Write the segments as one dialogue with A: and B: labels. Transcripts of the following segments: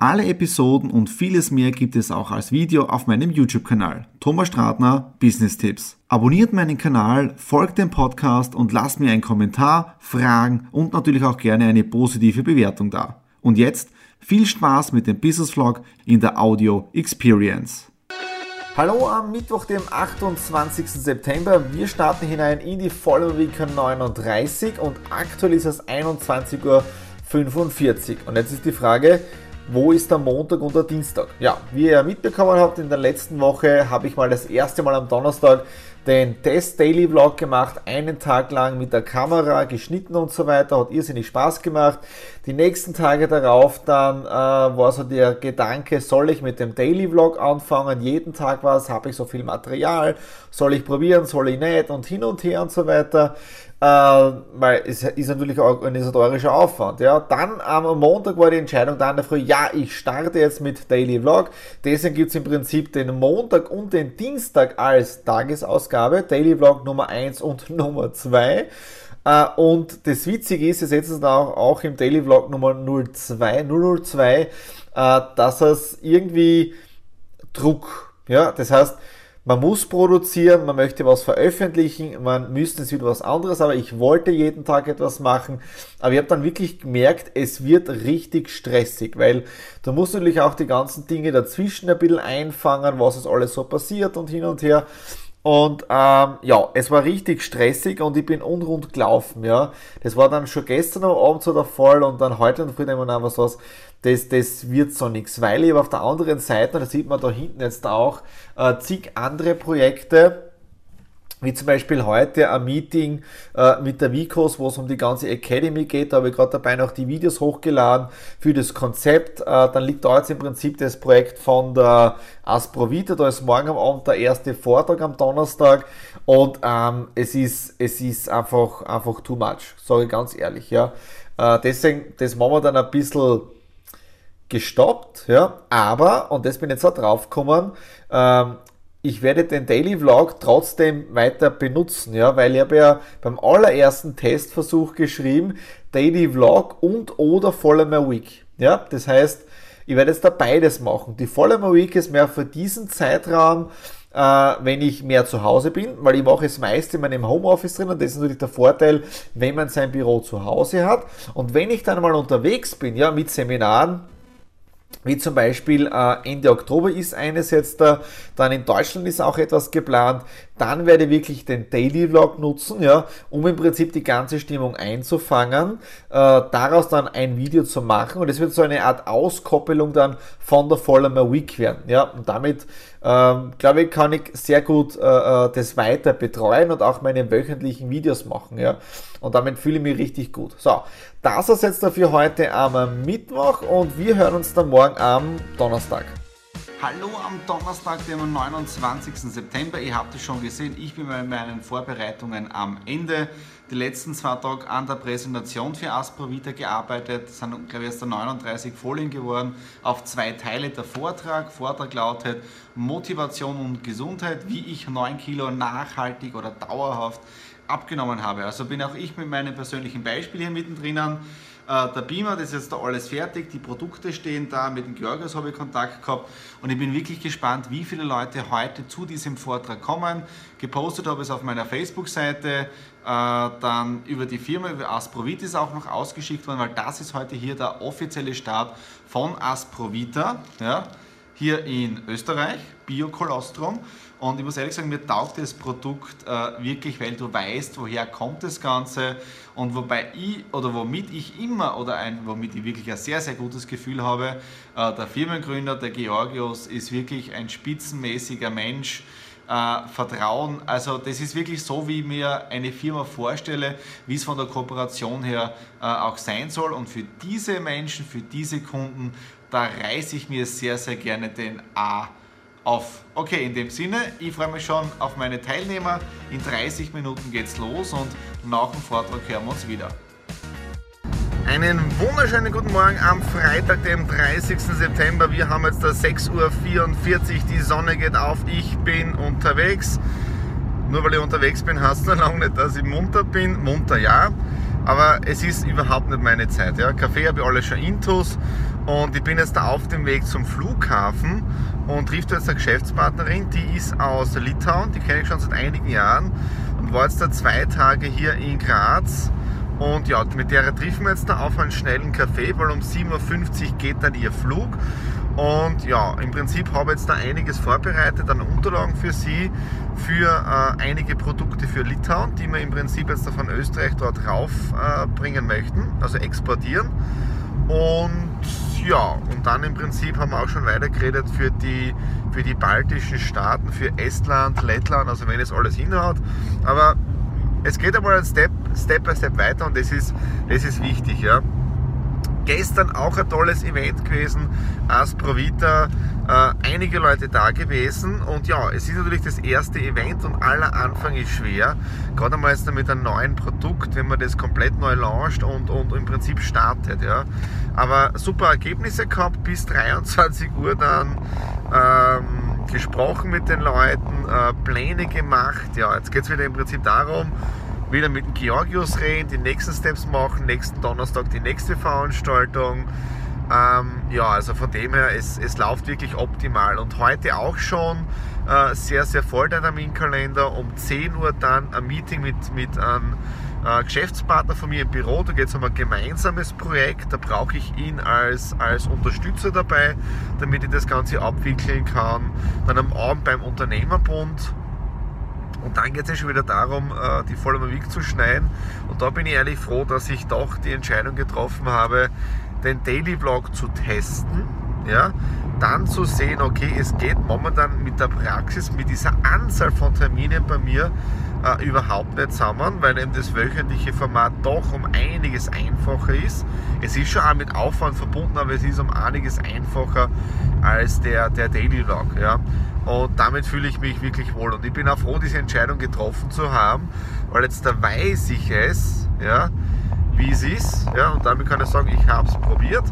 A: alle Episoden und vieles mehr gibt es auch als Video auf meinem YouTube-Kanal. Thomas Stratner, Business Tipps. Abonniert meinen Kanal, folgt dem Podcast und lasst mir einen Kommentar, Fragen und natürlich auch gerne eine positive Bewertung da. Und jetzt viel Spaß mit dem Business Vlog in der Audio Experience. Hallo am Mittwoch, dem 28. September. Wir starten hinein in die Follow Week 39 und aktuell ist es 21 Uhr 45. Und jetzt ist die Frage, wo ist der Montag und der Dienstag? Ja, wie ihr mitbekommen habt, in der letzten Woche habe ich mal das erste Mal am Donnerstag den Test Daily Vlog gemacht, einen Tag lang mit der Kamera geschnitten und so weiter, hat irrsinnig Spaß gemacht. Die nächsten Tage darauf dann äh, war so der Gedanke, soll ich mit dem Daily Vlog anfangen, jeden Tag was, habe ich so viel Material, soll ich probieren, soll ich nicht und hin und her und so weiter. Äh, weil es ist natürlich organisatorischer Aufwand. Ja. Dann am Montag war die Entscheidung dann der Früh, ja, ich starte jetzt mit Daily Vlog. Deswegen gibt es im Prinzip den Montag und den Dienstag als Tagesausgabe, Daily Vlog Nummer 1 und Nummer 2. Uh, äh, und das Witzige ist, es jetzt auch, auch im Daily Vlog Nummer 02, 002, uh, dass es irgendwie Druck, ja, das heißt, man muss produzieren, man möchte was veröffentlichen, man müsste es wieder was anderes, aber ich wollte jeden Tag etwas machen. Aber ich habe dann wirklich gemerkt, es wird richtig stressig, weil du musst natürlich auch die ganzen Dinge dazwischen ein bisschen einfangen, was ist alles so passiert und hin und her. Und ähm, ja, es war richtig stressig und ich bin unrund gelaufen, ja. Das war dann schon gestern am Abend so der Fall und dann heute und früh immer noch was, was das, das wird so nichts. Weil ich auf der anderen Seite, das sieht man da hinten jetzt auch, äh, zig andere Projekte, wie zum Beispiel heute ein Meeting äh, mit der Vicos, wo es um die ganze Academy geht. Da habe ich gerade dabei noch die Videos hochgeladen für das Konzept. Äh, dann liegt da jetzt im Prinzip das Projekt von der Asprovita. Da ist morgen am Abend der erste Vortrag am Donnerstag. Und ähm, es, ist, es ist einfach, einfach too much, sage ich ganz ehrlich. Ja. Äh, deswegen, das machen wir dann ein bisschen gestoppt, ja, aber, und das bin jetzt auch drauf gekommen, ähm, ich werde den Daily Vlog trotzdem weiter benutzen, ja, weil ich habe ja beim allerersten Testversuch geschrieben, Daily Vlog und oder Follow My Week. Ja, das heißt, ich werde jetzt da beides machen. Die Follow My Week ist mehr für diesen Zeitraum, äh, wenn ich mehr zu Hause bin, weil ich mache es meist in meinem Homeoffice drin und das ist natürlich der Vorteil, wenn man sein Büro zu Hause hat. Und wenn ich dann mal unterwegs bin, ja, mit Seminaren, wie zum Beispiel äh, Ende Oktober ist eines jetzt da, dann in Deutschland ist auch etwas geplant. Dann werde ich wirklich den Daily Vlog nutzen, ja, um im Prinzip die ganze Stimmung einzufangen, äh, daraus dann ein Video zu machen und es wird so eine Art Auskoppelung dann von der My Week werden, ja, und damit ähm, glaube ich, kann ich sehr gut äh, äh, das weiter betreuen und auch meine wöchentlichen Videos machen, ja, und damit fühle ich mich richtig gut. So, das ist jetzt dafür heute am Mittwoch und wir hören uns dann morgen am Donnerstag.
B: Hallo am Donnerstag, dem 29. September. Ihr habt es schon gesehen, ich bin bei meinen Vorbereitungen am Ende. Die letzten zwei Tage an der Präsentation für Asprovita gearbeitet. Es sind, glaube ich, erst 39 Folien geworden. Auf zwei Teile der Vortrag. Vortrag lautet Motivation und Gesundheit, wie ich 9 Kilo nachhaltig oder dauerhaft abgenommen habe. Also bin auch ich mit meinem persönlichen Beispiel hier mittendrin. Äh, der Beamer, das ist jetzt da alles fertig, die Produkte stehen da, mit dem Georgios habe ich Kontakt gehabt und ich bin wirklich gespannt, wie viele Leute heute zu diesem Vortrag kommen. Gepostet habe ich es auf meiner Facebook-Seite, äh, dann über die Firma, über Asprovitis auch noch ausgeschickt worden, weil das ist heute hier der offizielle Start von Asprovita, ja, hier in Österreich, Biokolostrum. Und ich muss ehrlich sagen, mir taugt das Produkt äh, wirklich, weil du weißt, woher kommt das Ganze und wobei ich oder womit ich immer oder ein, womit ich wirklich ein sehr, sehr gutes Gefühl habe, äh, der Firmengründer, der Georgios, ist wirklich ein spitzenmäßiger Mensch. Äh, Vertrauen, also das ist wirklich so, wie ich mir eine Firma vorstelle, wie es von der Kooperation her äh, auch sein soll. Und für diese Menschen, für diese Kunden da reiße ich mir sehr, sehr gerne den A auf. Okay, in dem Sinne, ich freue mich schon auf meine Teilnehmer. In 30 Minuten geht's los und nach dem Vortrag hören wir uns wieder. Einen wunderschönen guten Morgen am Freitag, dem 30. September. Wir haben jetzt da 6.44 Uhr, die Sonne geht auf, ich bin unterwegs. Nur weil ich unterwegs bin, heißt es noch lange nicht, dass ich munter bin. Munter ja, aber es ist überhaupt nicht meine Zeit. Ja. Kaffee habe ich alle schon intus und ich bin jetzt da auf dem Weg zum Flughafen und trifft jetzt eine Geschäftspartnerin, die ist aus Litauen, die kenne ich schon seit einigen Jahren und war jetzt da zwei Tage hier in Graz. Und ja, mit der treffen wir jetzt da auf einen schnellen Kaffee, weil um 7.50 Uhr geht dann ihr Flug. Und ja, im Prinzip habe ich jetzt da einiges vorbereitet an Unterlagen für Sie, für äh, einige Produkte für Litauen, die wir im Prinzip jetzt da von Österreich dort raufbringen äh, möchten, also exportieren. Und ja, und dann im Prinzip haben wir auch schon weitergeredet für die, für die baltischen Staaten, für Estland, Lettland, also wenn es alles hinhaut. Aber es geht einmal ein Step, Step by Step weiter und das ist, das ist wichtig. Ja gestern auch ein tolles Event gewesen, Asprovita, einige Leute da gewesen und ja, es ist natürlich das erste Event und aller Anfang ist schwer, gerade einmal jetzt mit einem neuen Produkt, wenn man das komplett neu launcht und, und im Prinzip startet, ja. Aber super Ergebnisse gehabt, bis 23 Uhr dann ähm, gesprochen mit den Leuten, äh, Pläne gemacht, ja, jetzt geht es wieder im Prinzip darum, wieder mit dem Georgius reden, die nächsten Steps machen, nächsten Donnerstag die nächste Veranstaltung. Ähm, ja, also von dem her, es, es läuft wirklich optimal. Und heute auch schon äh, sehr, sehr voll der Terminkalender. Um 10 Uhr dann ein Meeting mit, mit einem äh, Geschäftspartner von mir im Büro. Da geht es um ein gemeinsames Projekt. Da brauche ich ihn als, als Unterstützer dabei, damit ich das Ganze abwickeln kann. Dann am Abend beim Unternehmerbund und dann geht es ja schon wieder darum, äh, die Vollmer Week zu schneiden. Und da bin ich ehrlich froh, dass ich doch die Entscheidung getroffen habe, den Daily Vlog zu testen. Ja, dann zu sehen, okay, es geht momentan mit der Praxis, mit dieser Anzahl von Terminen bei mir äh, überhaupt nicht zusammen, weil eben das wöchentliche Format doch um einiges einfacher ist. Es ist schon auch mit Aufwand verbunden, aber es ist um einiges einfacher als der, der Daily Vlog. Ja. Und damit fühle ich mich wirklich wohl. Und ich bin auch froh, diese Entscheidung getroffen zu haben, weil jetzt da weiß ich es, ja, wie es ist. Ja, und damit kann ich sagen, ich habe es probiert,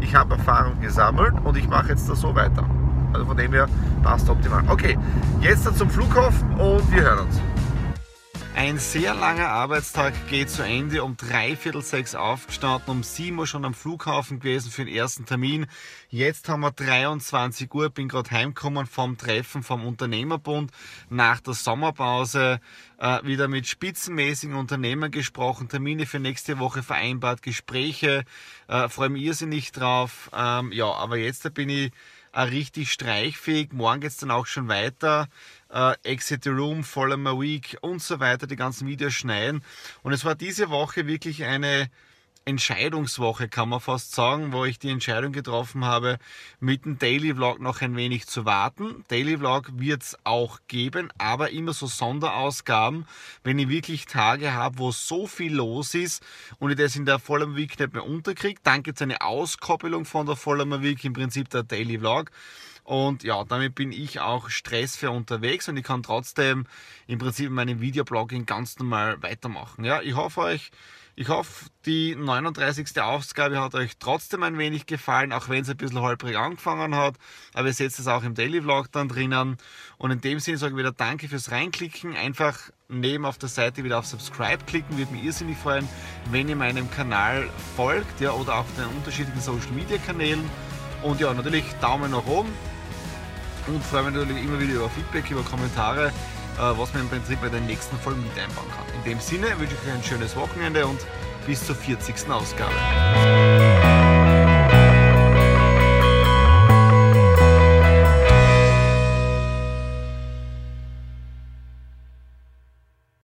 B: ich habe Erfahrung gesammelt und ich mache jetzt da so weiter. Also von dem her passt optimal. Okay, jetzt zum Flughafen und wir hören uns. Ein sehr langer Arbeitstag geht zu Ende. Um dreiviertel sechs aufgestanden, um sieben Uhr schon am Flughafen gewesen für den ersten Termin. Jetzt haben wir 23 Uhr, bin gerade heimgekommen vom Treffen vom Unternehmerbund nach der Sommerpause. Äh, wieder mit spitzenmäßigen Unternehmern gesprochen, Termine für nächste Woche vereinbart, Gespräche. Äh, Freue mich irrsinnig drauf. Ähm, ja, aber jetzt bin ich richtig streichfähig. Morgen geht's dann auch schon weiter äh, Exit the Room, Follow My Week und so weiter, die ganzen Videos schneiden. Und es war diese Woche wirklich eine Entscheidungswoche, kann man fast sagen, wo ich die Entscheidung getroffen habe, mit dem Daily Vlog noch ein wenig zu warten. Daily Vlog wird es auch geben, aber immer so Sonderausgaben, wenn ich wirklich Tage habe, wo so viel los ist und ich das in der Vollmer Week nicht mehr unterkriege. Dann gibt es eine Auskoppelung von der Vollmer Week, im Prinzip der Daily Vlog. Und ja, damit bin ich auch stressfrei unterwegs und ich kann trotzdem im Prinzip meinem Videoblogging ganz normal weitermachen. Ja, ich hoffe euch, ich hoffe, die 39. Ausgabe hat euch trotzdem ein wenig gefallen, auch wenn es ein bisschen holprig angefangen hat. Aber ihr seht es auch im Daily Vlog dann drinnen. Und in dem Sinne sage ich wieder Danke fürs Reinklicken. Einfach neben auf der Seite wieder auf Subscribe klicken. Würde mich irrsinnig freuen, wenn ihr meinem Kanal folgt ja, oder auf den unterschiedlichen Social Media Kanälen. Und ja, natürlich Daumen nach oben und freue mich natürlich immer wieder über Feedback, über Kommentare, was man im Prinzip bei den nächsten Folgen mit einbauen kann. In dem Sinne wünsche ich euch ein schönes Wochenende und bis zur 40. Ausgabe.